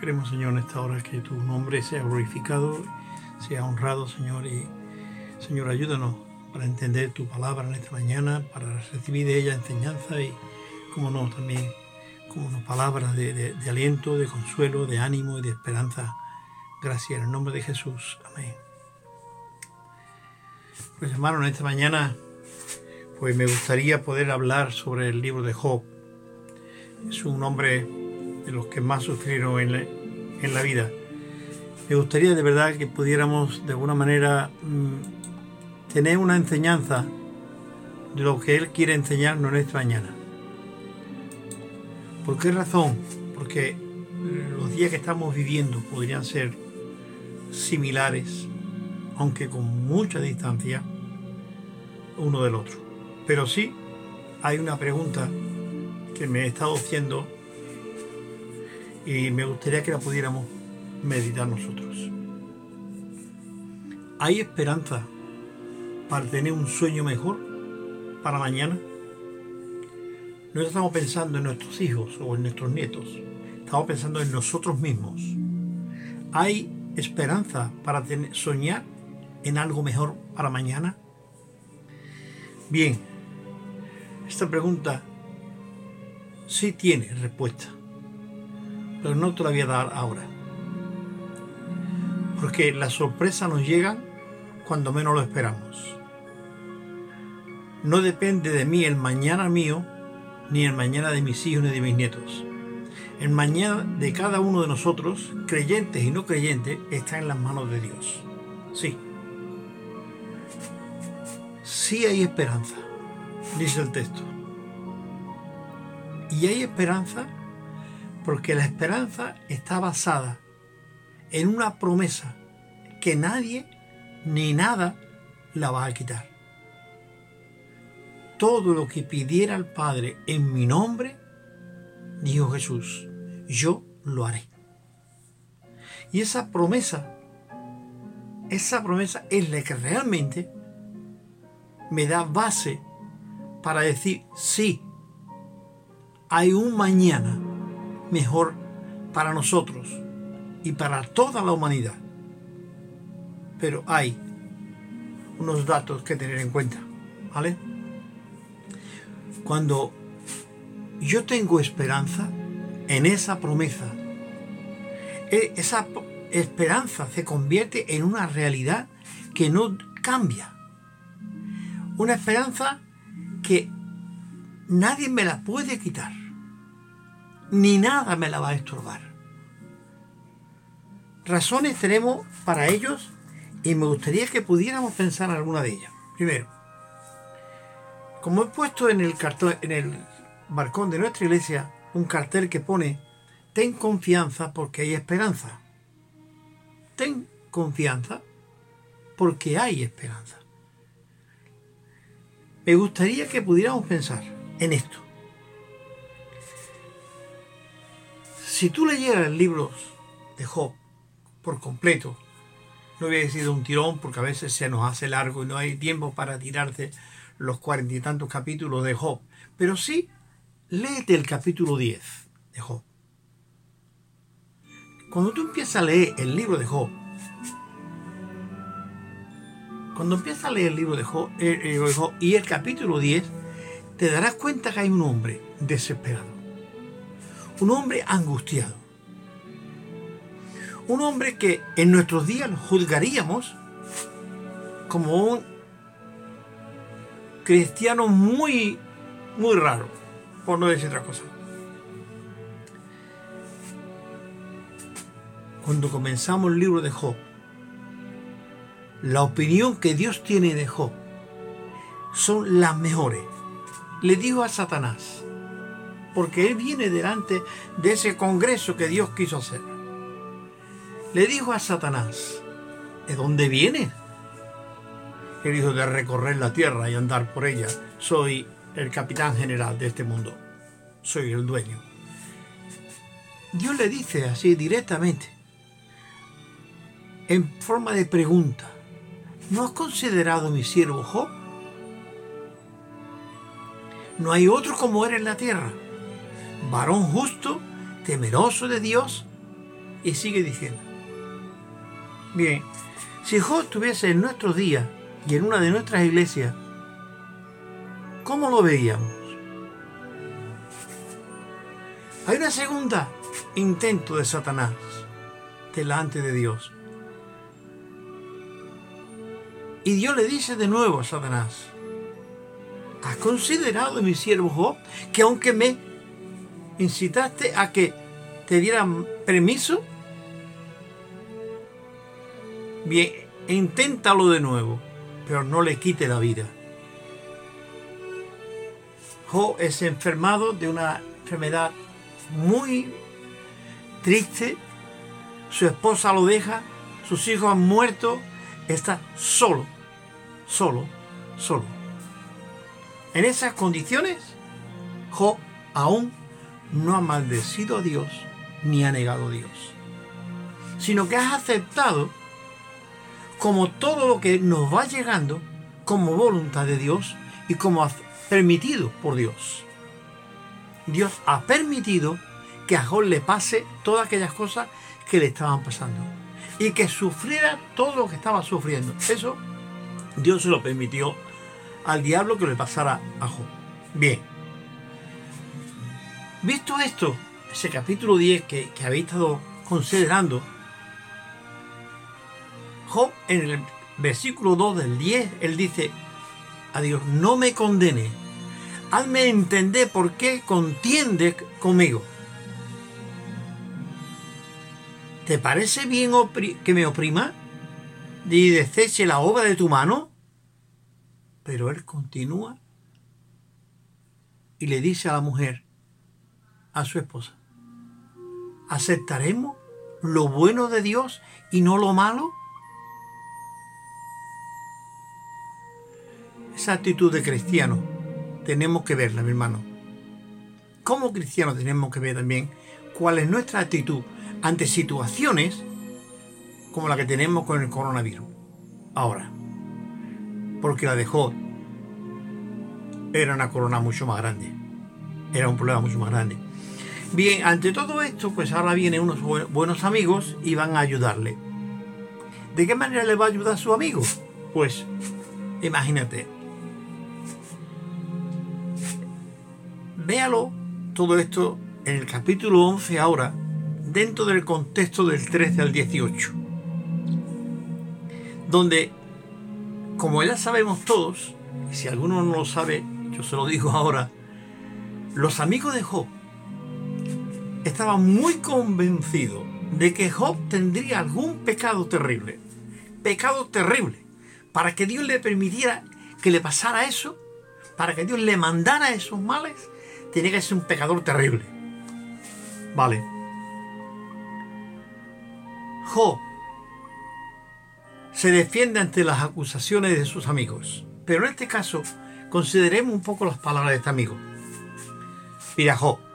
Queremos, Señor, en esta hora que tu nombre sea glorificado, sea honrado, Señor, y Señor, ayúdanos para entender tu palabra en esta mañana, para recibir de ella enseñanza y, como no, también como una palabra de, aliento, de consuelo, de ánimo y de esperanza. Gracias en el nombre de Jesús. Amén. Pues hermano, en esta mañana pues me gustaría poder hablar sobre el libro de Job. Es un hombre de los que más sufrieron en la, vida. Me gustaría de verdad que pudiéramos de alguna manera mm, tener una enseñanza de lo que Él quiere enseñarnos en esta mañana. ¿Por qué razón? Porque los días que estamos viviendo podrían ser similares, aunque con mucha distancia uno del otro. Pero sí hay una pregunta que me he estado haciendo y me gustaría que la pudiéramos meditar nosotros. ¿Hay esperanza para tener un sueño mejor para mañana? No estamos pensando en nuestros hijos o en nuestros nietos, estamos pensando en nosotros mismos. ¿Hay esperanza para soñar en algo mejor para mañana? Bien, esta pregunta sí tiene respuesta pero no te la voy a dar ahora. Porque la sorpresa nos llega cuando menos lo esperamos. No depende de mí el mañana mío, ni el mañana de mis hijos ni de mis nietos. El mañana de cada uno de nosotros, creyentes y no creyentes, está en las manos de Dios. Sí. Sí hay esperanza, dice el texto. Y hay esperanza porque la esperanza está basada en una promesa que nadie ni nada la va a quitar. Todo lo que pidiera el Padre en mi nombre, dijo Jesús, yo lo haré. Y esa promesa, esa promesa es la que realmente me da base para decir, sí, hay un mañana mejor para nosotros y para toda la humanidad. Pero hay unos datos que tener en cuenta, ¿vale? Cuando yo tengo esperanza en esa promesa, e, esa esperanza se convierte en una realidad que no cambia. Una esperanza que nadie me la puede quitar ni nada me la va a estorbar. Razones tenemos para ellos y me gustaría que pudiéramos pensar en alguna de ellas. Primero, como he puesto en el cartón, en el balcón de nuestra iglesia un cartel que pone Ten confianza porque hay esperanza. Ten confianza porque hay esperanza. Me gustaría que pudiéramos pensar en esto. Si tú leyeras el libro de Job por completo, no hubiera sido un tirón porque a veces se nos hace largo y no hay tiempo para tirarte los cuarenta y tantos capítulos de Job. Pero sí, léete el capítulo 10 de Job. Cuando tú empiezas a leer el libro de Job, cuando empiezas a leer el libro de Job, de Job y el capítulo 10, te darás cuenta que hay un hombre desesperado un hombre angustiado. Un hombre que en nuestros días lo juzgaríamos como un cristiano muy, muy raro, por no decir otra cosa. Cuando comenzamos el libro de Job, la opinión que Dios tiene de Job son las mejores. Le dijo a Satanás, porque él viene delante de ese congreso que Dios quiso hacer. Le dijo a Satanás, ¿de dónde viene? Él dijo de recorrer la tierra y andar por ella. Soy el capitán general de este mundo. Soy el dueño. Dios le dice así directamente, en forma de pregunta, ¿no has considerado mi siervo Job? No hay otro como él en la tierra varón justo, temeroso de Dios, Y sigue diciendo. Bien, si Job estuviese en nuestros días y en una de nuestras iglesias, ¿cómo lo veíamos? Hay una segunda intento de Satanás delante de Dios. Y Dios le dice de nuevo a Satanás, ¿has considerado mi siervo Job que aunque me incitaste a que te dieran permiso? Bien, inténtalo de nuevo, pero no le quite la vida. Job es enfermado de una enfermedad muy triste, su esposa lo deja, sus hijos han muerto, está solo, solo, solo. En esas condiciones, Job aún no ha maldecido a Dios ni ha negado a Dios, sino que has aceptado como todo lo que nos va llegando como voluntad de Dios y como permitido por Dios. Dios ha permitido que a Job le pase todas aquellas cosas que le estaban pasando y que sufriera todo lo que estaba sufriendo. Eso Dios se lo permitió al diablo que le pasara a Job. Bien. Visto esto, ese capítulo 10 que, que habéis estado considerando, Job en el versículo 2 del 10, él dice, a Dios, no me condene, hazme entender por qué contiende conmigo. ¿Te parece bien que me oprima y deseche la obra de tu mano? Pero él continúa y le dice a la mujer, a su esposa, ¿aceptaremos lo bueno de Dios y no lo malo? Esa actitud de cristiano tenemos que verla, mi hermano. Como cristianos tenemos que ver también cuál es nuestra actitud ante situaciones como la que tenemos con el coronavirus. Ahora, porque la dejó era una corona mucho más grande. Era un problema mucho más grande. Bien, ante todo esto, pues ahora vienen unos buenos amigos y van a ayudarle. ¿De qué manera le va a ayudar a su amigo? Pues, imagínate. Véalo todo esto en el capítulo 11 ahora, dentro del contexto del 13 al 18. Donde, como ya sabemos todos, y si alguno no lo sabe, yo se lo digo ahora, los amigos de Job estaban muy convencidos de que Job tendría algún pecado terrible, pecado terrible, para que Dios le permitiera que le pasara eso, para que Dios le mandara esos males, tenía que ser un pecador terrible. Vale. Job se defiende ante las acusaciones de sus amigos, pero en este caso consideremos un poco las palabras de este amigo. Mira, Job,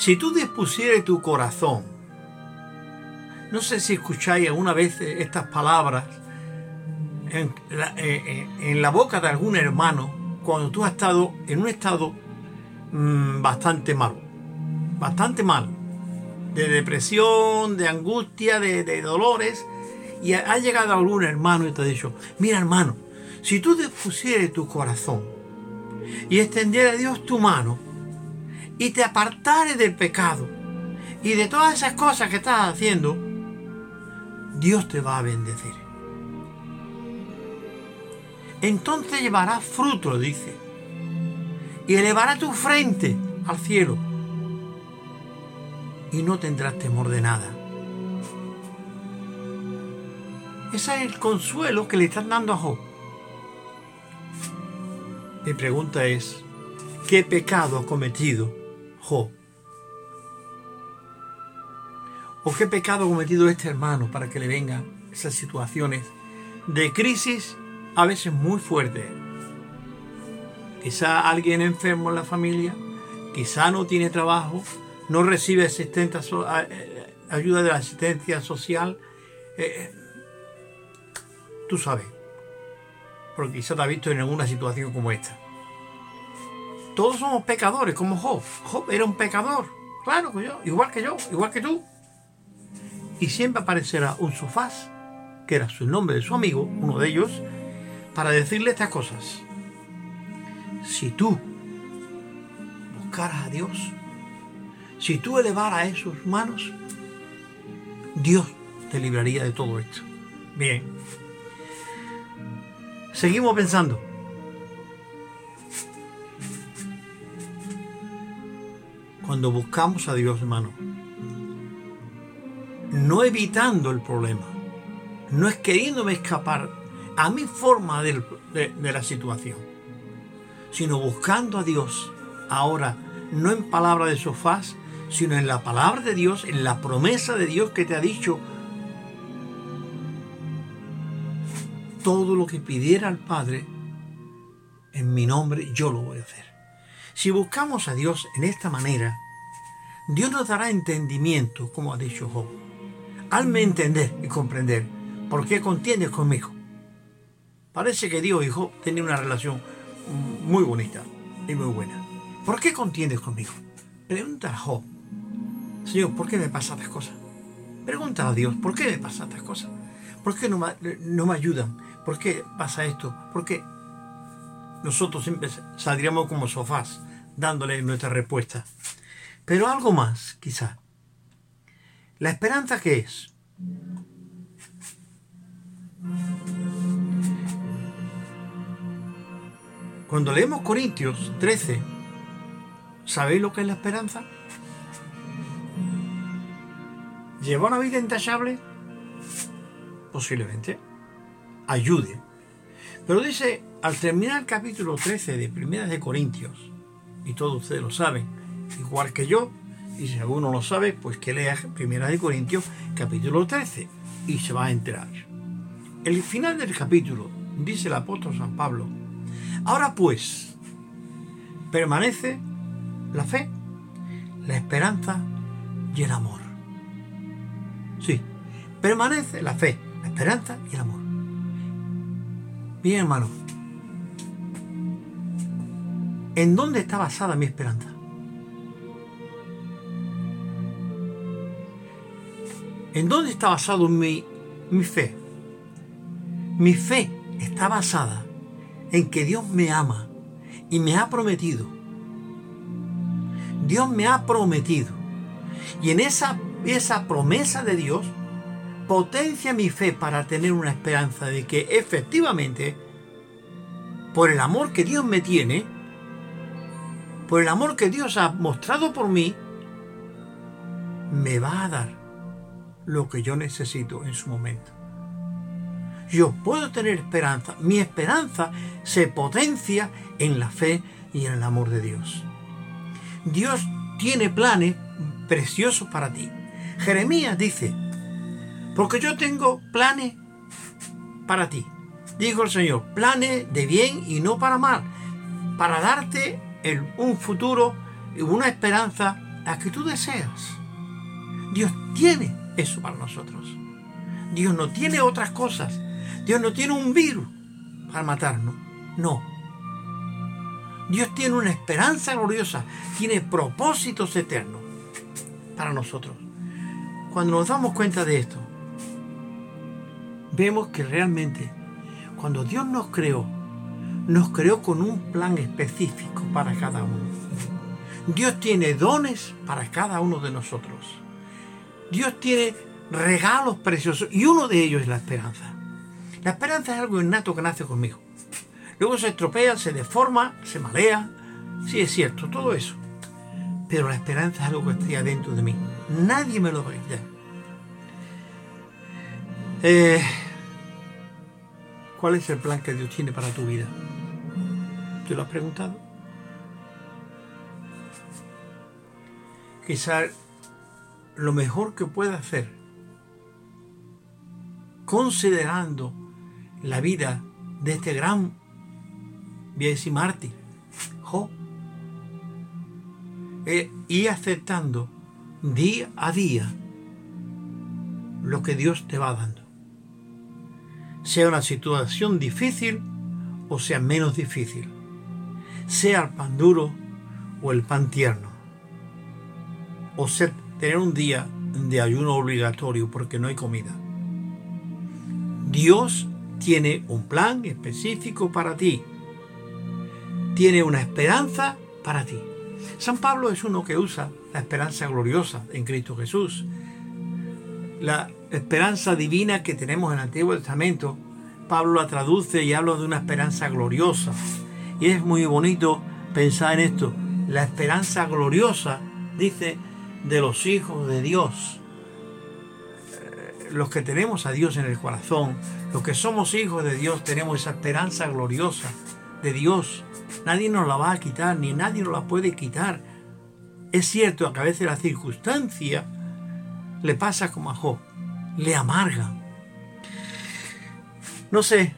si tú dispusieras tu corazón, no sé si escucháis alguna vez estas palabras en la, eh, eh, boca de algún hermano cuando tú has estado en un estado mm, bastante malo, bastante mal, de depresión, de angustia, de, dolores, y ha llegado algún hermano y te ha dicho, mira hermano, si tú dispusieras tu corazón y extendieras a Dios tu mano, y te apartares del pecado y de todas esas cosas que estás haciendo, Dios te va a bendecir. Entonces llevarás fruto, dice, y elevará tu frente al cielo y no tendrás temor de nada. Ese es el consuelo que le están dando a Job. Mi pregunta es, ¿qué pecado ha cometido ¿O qué pecado ha cometido este hermano para que le vengan esas situaciones de crisis a veces muy fuertes? Quizá alguien enfermo en la familia, quizá no tiene trabajo, no recibe eh, ayuda de la asistencia social. Eh, tú sabes, porque quizá te has visto en alguna situación como esta. Todos somos pecadores, como Job. Job era un pecador. Claro que yo, igual que yo, igual que tú. Y siempre aparecerá un sofás, que era su nombre de su amigo, uno de ellos, para decirle estas cosas. Si tú buscaras a Dios, si tú elevaras esos manos, Dios te libraría de todo esto. Bien. Seguimos pensando. Cuando buscamos a Dios, hermano, no evitando el problema, no es queriéndome escapar a mi forma de, la situación, sino buscando a Dios ahora, no en palabra de sofás, sino en la palabra de Dios, en la promesa de Dios que te ha dicho, todo lo que pidiera al Padre en mi nombre, yo lo voy a hacer. Si buscamos a Dios en esta manera, Dios nos dará entendimiento, como ha dicho Job. Hazme entender y comprender por qué contiendes conmigo. Parece que Dios y Job tenían una relación muy bonita y muy buena. ¿Por qué contiendes conmigo? Pregunta a Job. Señor, ¿por qué me pasan estas cosas? Pregunta a Dios, ¿por qué me pasan estas cosas? ¿Por qué no me, no me ayudan? ¿Por qué pasa esto? ¿Por qué? Nosotros siempre saldríamos como sofás dándole nuestra respuesta. Pero algo más, quizá. ¿La esperanza qué es? Cuando leemos Corintios 13, ¿sabéis lo que es la esperanza? ¿Lleva una vida intachable? Posiblemente. Ayude. Pero dice, al terminar el capítulo 13 de Primeras de Corintios, y todos ustedes lo saben, igual que yo, y si alguno lo sabe, pues que lea Primera de Corintios capítulo 13 y se va a enterar. El final del capítulo dice el apóstol San Pablo, ahora pues, permanece la fe, la esperanza y el amor. Sí, permanece la fe, la esperanza y el amor. Bien, hermano. ¿En dónde está basada mi esperanza? ¿En dónde está basado mi, mi fe? Mi fe está basada en que Dios me ama y me ha prometido. Dios me ha prometido. Y en esa esa promesa de Dios potencia mi fe para tener una esperanza de que efectivamente, por el amor que Dios me tiene, por el amor que Dios ha mostrado por mí, me va a dar lo que yo necesito en su momento. Yo puedo tener esperanza. Mi esperanza se potencia en la fe y en el amor de Dios. Dios tiene planes preciosos para ti. Jeremías dice, porque yo tengo planes para ti. Dijo el Señor, planes de bien y no para mal, para darte un futuro una esperanza a que tú deseas. Dios tiene eso para nosotros. Dios no tiene otras cosas. Dios no tiene un virus para matarnos. No. Dios tiene una esperanza gloriosa, tiene propósitos eternos para nosotros. Cuando nos damos cuenta de esto, vemos que realmente cuando Dios nos creó, nos creó con un plan específico para cada uno. Dios tiene dones para cada uno de nosotros. Dios tiene regalos preciosos y uno de ellos es la esperanza. La esperanza es algo innato que nace conmigo. Luego se estropea, se deforma, se malea. Sí, es cierto, todo eso. Pero la esperanza es algo que está dentro de mí. Nadie me lo va a quitar. Eh, ¿Cuál es el plan que Dios tiene para tu vida? ¿Te lo has preguntado? Quizá lo mejor que pueda hacer, considerando la vida de este gran, voy a mártir, Job, eh, y aceptando día a día lo que Dios te va dando. Sea una situación difícil o sea menos difícil. Sea el pan duro o el pan tierno. o ser, tener un día de ayuno obligatorio porque no hay comida. Dios tiene un plan específico para ti. Tiene una esperanza para ti. San Pablo es uno que usa la esperanza gloriosa en Cristo Jesús. La esperanza divina que tenemos en el Antiguo Testamento, Pablo la traduce y habla de una esperanza gloriosa. Y es muy bonito pensar en esto. La esperanza gloriosa, dice, de los hijos de Dios. Eh, los que tenemos a Dios en el corazón, los que somos hijos de Dios, tenemos esa esperanza gloriosa de Dios. Nadie nos la va a quitar, ni nadie nos la puede quitar. Es cierto que a veces la circunstancia le pasa como a Job, le amarga. No sé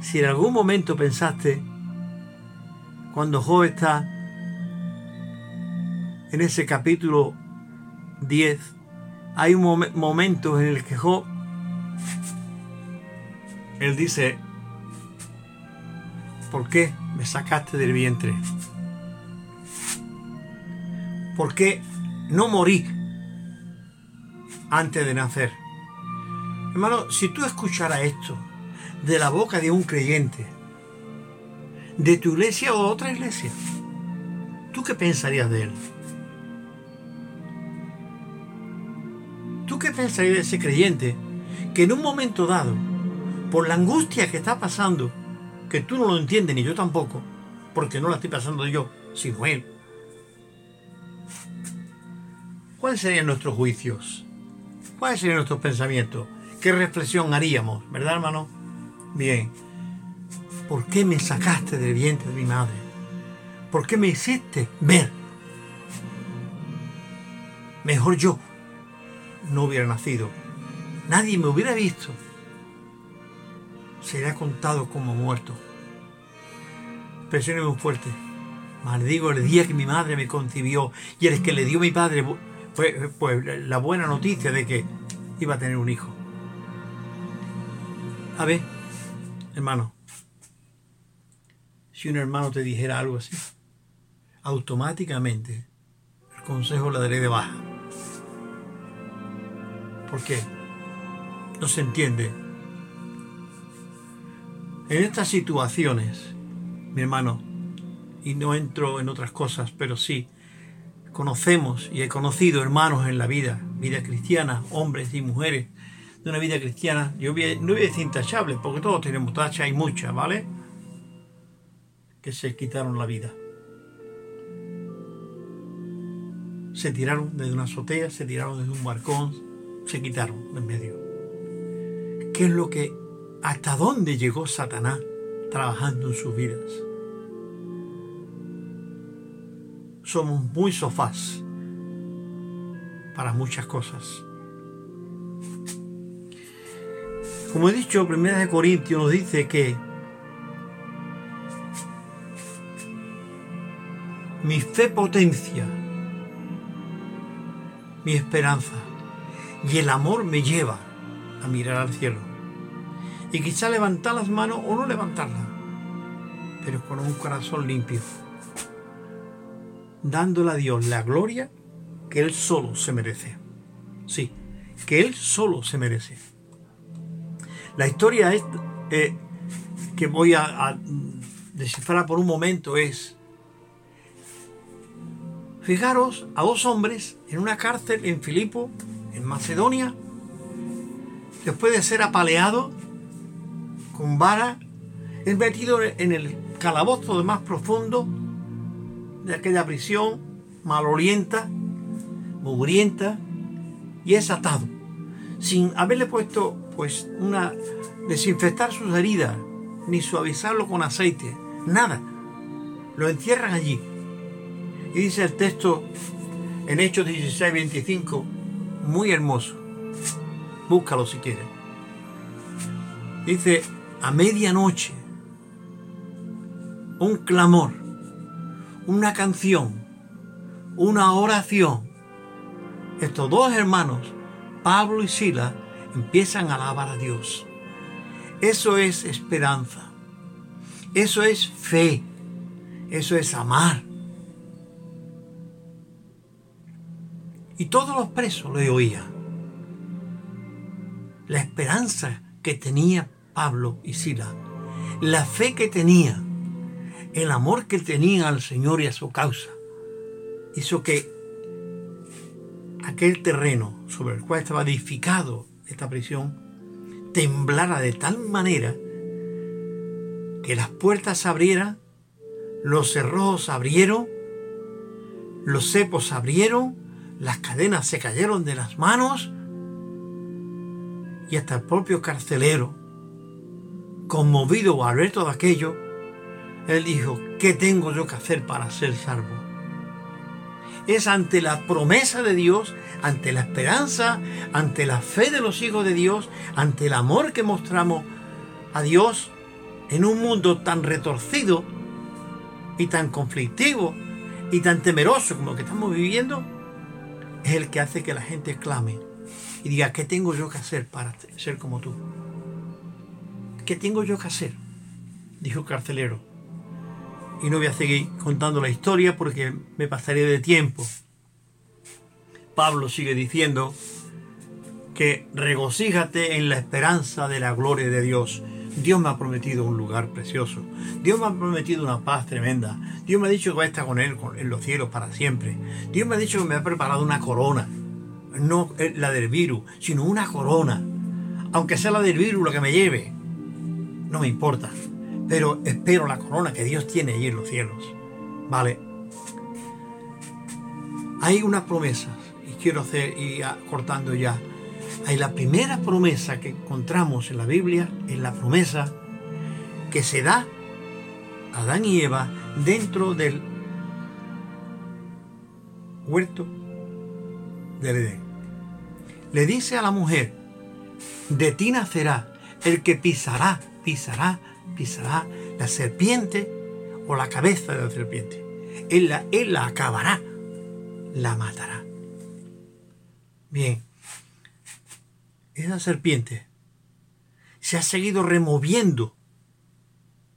si en algún momento pensaste, cuando Job está en ese capítulo 10, hay un momento en el que Job, él dice, ¿por qué me sacaste del vientre? ¿Por qué no morí antes de nacer? Hermano, si tú escucharas esto de la boca de un creyente, de tu iglesia o de otra iglesia, ¿tú qué pensarías de él? ¿Tú qué pensarías de ese creyente que en un momento dado, por la angustia que está pasando, que tú no lo entiendes ni yo tampoco, porque no la estoy pasando yo, sino él, ¿cuáles serían nuestros juicios? ¿Cuáles serían nuestros pensamientos? ¿Qué reflexión haríamos? ¿Verdad, hermano? Bien. ¿Por qué me sacaste del vientre de mi madre? ¿Por qué me hiciste ver? Mejor yo no hubiera nacido. Nadie me hubiera visto. Sería contado como muerto. Expresiones muy fuerte. Maldigo el día que mi madre me concibió y el que le dio mi padre pues, la buena noticia de que iba a tener un hijo. A ver, hermano, si un hermano te dijera algo así, automáticamente el consejo le daré de baja. ¿Por qué? No se entiende. En estas situaciones, mi hermano, y no entro en otras cosas, pero sí, conocemos y he conocido hermanos en la vida, vida cristiana, hombres y mujeres de una vida cristiana, yo no voy a decir intachable, porque todos tenemos tacha y muchas, ¿vale? Que se quitaron la vida. Se tiraron desde una azotea, se tiraron desde un balcón, se quitaron de en medio. ¿Qué es lo que, hasta dónde llegó Satanás trabajando en sus vidas? Somos muy sofás para muchas cosas. Como he dicho, Primera de Corintios nos dice que mi fe potencia mi esperanza y el amor me lleva a mirar al cielo. Y quizá levantar las manos o no levantarlas, pero con un corazón limpio dándole a Dios la gloria que Él solo se merece. Sí, que Él solo se merece. La historia es, eh, que voy a, descifrar por un momento es, fijaros a dos hombres en una cárcel en Filipo, en Macedonia, después de ser apaleado con vara, es metido en el calabozo más profundo de aquella prisión malolienta, mugrienta, y es atado, sin haberle puesto pues una desinfectar sus heridas, ni suavizarlo con aceite, nada. Lo encierran allí. Y dice el texto en Hechos 16, 25, muy hermoso. Búscalo si quieres. Dice, a medianoche, un clamor una canción, una oración. Estos dos hermanos, Pablo y Sila, empiezan a alabar a Dios. Eso es esperanza. Eso es fe. Eso es amar. Y todos los presos le oían. La esperanza que tenía Pablo y Sila, la fe que tenía, el amor que tenían al Señor y a su causa, hizo que aquel terreno sobre el cual estaba edificado esta prisión temblara de tal manera que las puertas se abrieran, los cerrojos se abrieron, los cepos se abrieron, las cadenas se cayeron de las manos y hasta el propio carcelero, conmovido al ver todo aquello, él dijo, ¿qué tengo yo que hacer para ser salvo? Es ante la promesa de Dios, ante la esperanza, ante la fe de los hijos de Dios, ante el amor que mostramos a Dios en un mundo tan retorcido y tan conflictivo y tan temeroso como el que estamos viviendo, es el que hace que la gente clame y diga, ¿qué tengo yo que hacer para ser como tú? ¿Qué tengo yo que hacer? Dijo el carcelero. Y no voy a seguir contando la historia porque me pasaría de tiempo. Pablo sigue diciendo que regocíjate en la esperanza de la gloria de Dios. Dios me ha prometido un lugar precioso. Dios me ha prometido una paz tremenda. Dios me ha dicho que voy a estar con Él en los cielos para siempre. Dios me ha dicho que me ha preparado una corona no la del virus, sino una corona. Aunque sea la del virus la que me lleve, no me importa. Pero espero la corona que Dios tiene allí en los cielos. ¿Vale? Hay unas promesas, y quiero hacer, y cortando ya. Hay la primera promesa que encontramos en la Biblia, es la promesa que se da a Adán y Eva dentro del huerto del Edén le dice a la mujer, de ti nacerá el que pisará, pisará, pisará la serpiente o la cabeza de la serpiente. Él la, él acabará, la matará. Bien, esa serpiente se ha seguido removiendo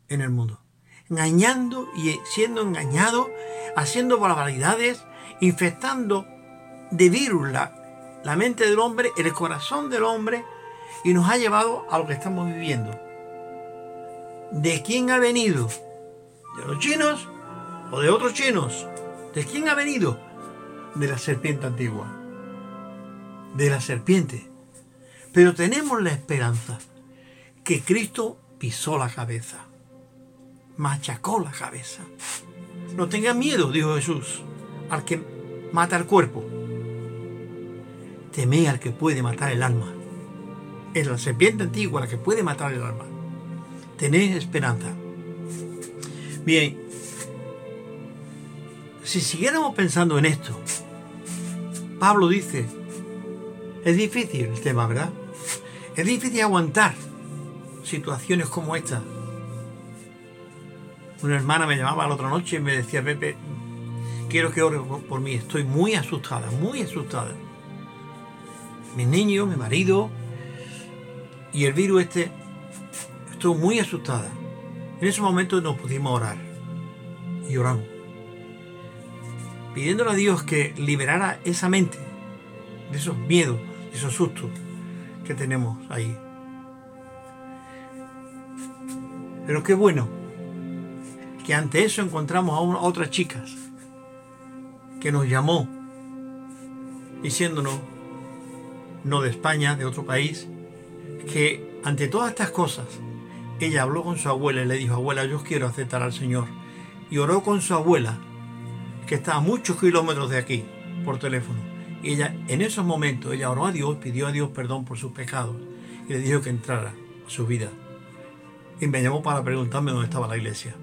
en el mundo, engañando y siendo engañado, haciendo barbaridades, infectando de virus la, la mente del hombre, el corazón del hombre y nos ha llevado a lo que estamos viviendo. ¿De quién ha venido? ¿De los chinos o de otros chinos? ¿De quién ha venido? De la serpiente antigua. De la serpiente. Pero tenemos la esperanza que Cristo pisó la cabeza, machacó la cabeza. No tengan miedo, dijo Jesús, al que mata el cuerpo teme al que puede matar el alma. Es la serpiente antigua la que puede matar el alma. Tened esperanza. Bien, si siguiéramos pensando en esto, Pablo dice, es difícil el tema, ¿verdad? Es difícil aguantar situaciones como esta. Una hermana me llamaba la otra noche y me decía, Pepe, quiero que ore por mí, estoy muy asustada, muy asustada mis niños, mi marido y el virus este, estuvo muy asustada. En ese momento nos pudimos orar y oramos, pidiéndole a Dios que liberara esa mente de esos miedos, de esos sustos que tenemos ahí. Pero qué bueno que ante eso encontramos a, a otras chicas que nos llamó diciéndonos no de España, de otro país, que ante todas estas cosas, ella habló con su abuela y le dijo, abuela, yo quiero aceptar al Señor. Y oró con su abuela, que está a muchos kilómetros de aquí, por teléfono. Y ella, en esos momentos, ella oró a Dios, pidió a Dios perdón por sus pecados y le dijo que entrara a su vida. Y me llamó para preguntarme dónde estaba la iglesia.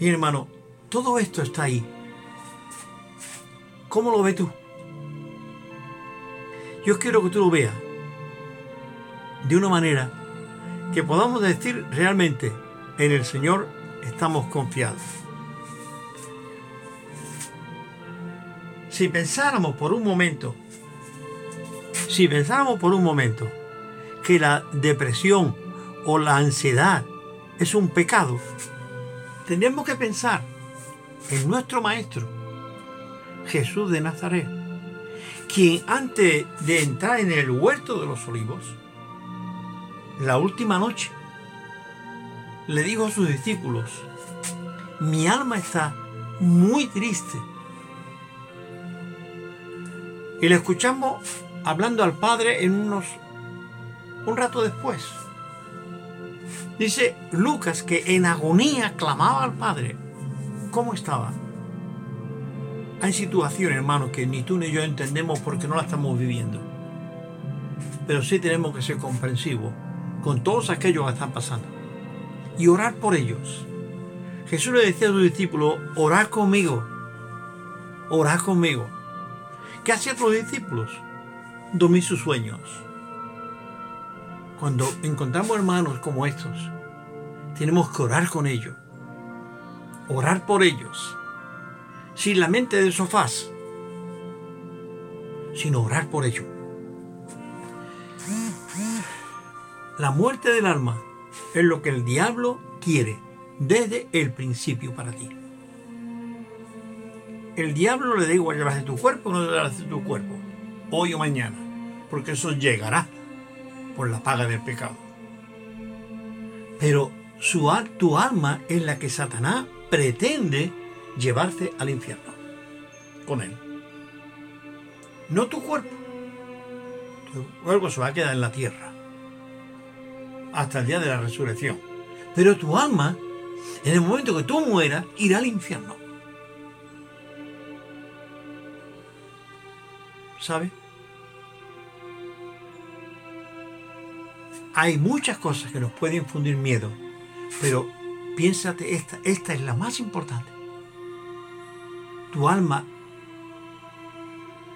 Mi hermano, todo esto está ahí. ¿Cómo lo ves tú? Yo quiero que tú lo veas de una manera que podamos decir realmente, en el Señor estamos confiados. Si pensáramos por un momento, si pensáramos por un momento que la depresión o la ansiedad es un pecado, tendríamos que pensar en nuestro Maestro, Jesús de Nazaret quien antes de entrar en el huerto de los olivos, la última noche, le dijo a sus discípulos, mi alma está muy triste. Y le escuchamos hablando al Padre en unos un rato después. Dice Lucas que en agonía clamaba al Padre. ¿Cómo estaba? Hay situaciones, hermanos, que ni tú ni yo entendemos porque no la estamos viviendo. Pero sí tenemos que ser comprensivos con todos aquellos que están pasando. Y orar por ellos. Jesús le decía a sus discípulos, orad conmigo. Orad conmigo. ¿Qué hacían los discípulos? Dormir sus sueños. Cuando encontramos hermanos como estos, tenemos que orar con ellos. Orar por ellos. Sin la mente de sofás, sino orar por ellos. La muerte del alma es lo que el diablo quiere desde el principio para ti. El diablo le da igual llevarse tu cuerpo o no llevarse tu cuerpo, hoy o mañana, porque eso llegará por la paga del pecado. Pero su, tu alma es la que Satanás pretende llevarte al infierno con él. No tu cuerpo. Tu cuerpo se va a quedar en la tierra hasta el día de la resurrección. Pero tu alma, en el momento que tú mueras, irá al infierno. ¿Sabes? Hay muchas cosas que nos pueden infundir miedo, pero piénsate esta, esta es la más importante. Tu alma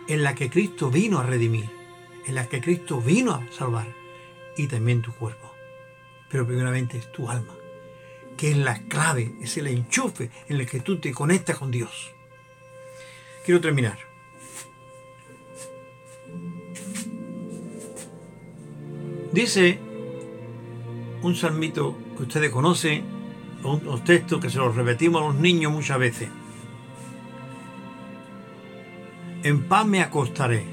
en la que Cristo vino a redimir, en la que Cristo vino a salvar, y también tu cuerpo. Pero primeramente es tu alma, que es la clave, es el enchufe en el que tú te conectas con Dios. Quiero terminar. Dice un salmito que ustedes conocen, un texto que se los repetimos a los niños muchas veces. En paz me acostaré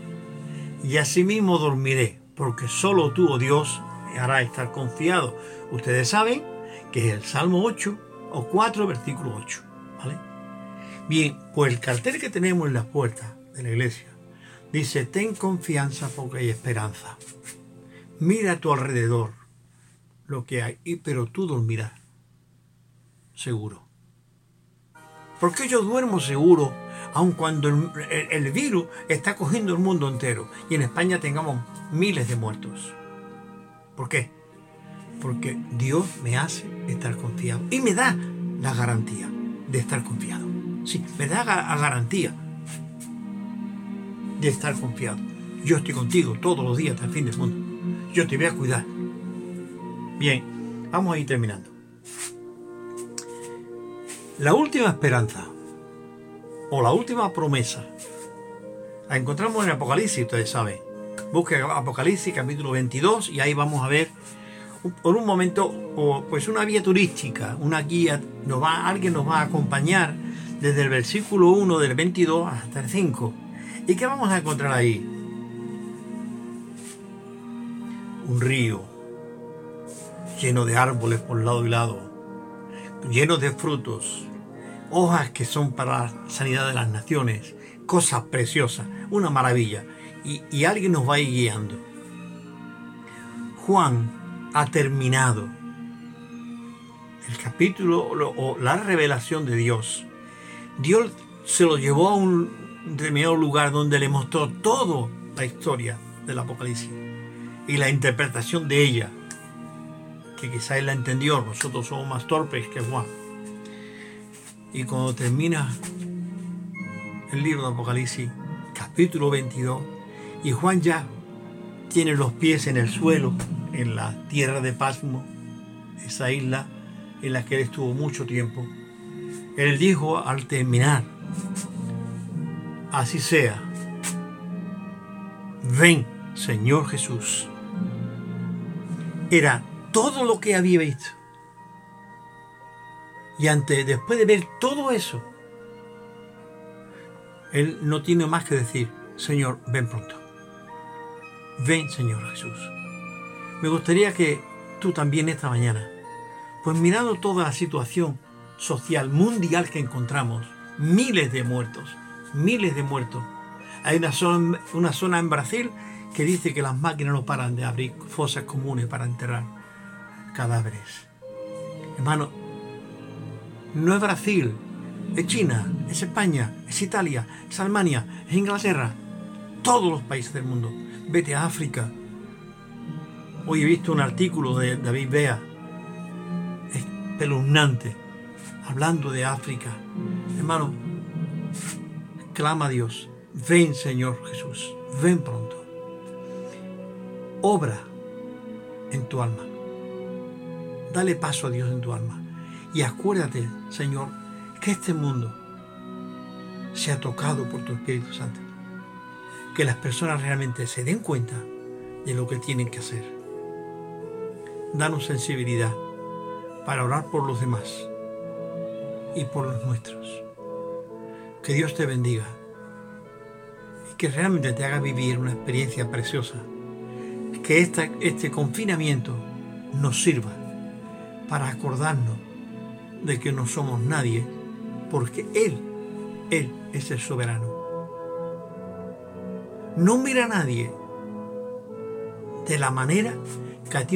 y asimismo dormiré, porque solo tú, oh Dios, hará estar confiado. Ustedes saben que es el Salmo 8 o 4, versículo 8. ¿vale? Bien, pues el cartel que tenemos en las puertas de la iglesia dice, ten confianza porque hay esperanza. Mira a tu alrededor lo que hay, pero tú dormirás seguro. Porque yo duermo seguro, aun cuando el, virus está cogiendo el mundo entero y en España tengamos miles de muertos. ¿Por qué? Porque Dios me hace estar confiado y me da la garantía de estar confiado. Sí, me da la garantía de estar confiado. Yo estoy contigo todos los días hasta el fin del mundo. Yo te voy a cuidar. Bien, vamos a ir terminando. La última esperanza o la última promesa la encontramos en Apocalipsis, ustedes saben. Busque Apocalipsis capítulo 22 y ahí vamos a ver por un momento pues una vía turística, una guía, nos va, alguien nos va a acompañar desde el versículo 1 del 22 hasta el 5. ¿Y qué vamos a encontrar ahí? Un río lleno de árboles por lado y lado, lleno de frutos, hojas que son para la sanidad de las naciones, cosas preciosas, una maravilla. Y, alguien nos va a ir guiando. Juan ha terminado el capítulo o la revelación de Dios. Dios se lo llevó a un determinado lugar donde le mostró toda la historia del Apocalipsis y la interpretación de ella que quizá él la entendió, nosotros somos más torpes que Juan. Y cuando termina el libro de Apocalipsis, capítulo 22, y Juan ya tiene los pies en el suelo, en la tierra de Pasmo, esa isla en la que él estuvo mucho tiempo, él dijo al terminar, así sea, ven Señor Jesús. Era todo lo que había visto. Y ante, después de ver todo eso, él no tiene más que decir, Señor, ven pronto. Ven, Señor Jesús. Me gustaría que tú también esta mañana, pues mirando toda la situación social mundial que encontramos, miles de muertos, miles de muertos. Hay una zona, en Brasil que dice que las máquinas no paran de abrir fosas comunes para enterrar cadáveres. Hermano, no es Brasil, es China, es España, es Italia, es Alemania, es Inglaterra, todos los países del mundo. Vete a África. Hoy he visto un artículo de David Bea, espeluznante, hablando de África. Hermano, clama a Dios, ven Señor Jesús, ven pronto. Obra en tu alma. Dale paso a Dios en tu alma. Y acuérdate, Señor, que este mundo sea tocado por tu Espíritu Santo. Que las personas realmente se den cuenta de lo que tienen que hacer. Danos sensibilidad para orar por los demás y por los nuestros. Que Dios te bendiga y que realmente te haga vivir una experiencia preciosa. Que este confinamiento nos sirva para acordarnos de que no somos nadie, porque Él, Él es el soberano. No mira a nadie de la manera que a ti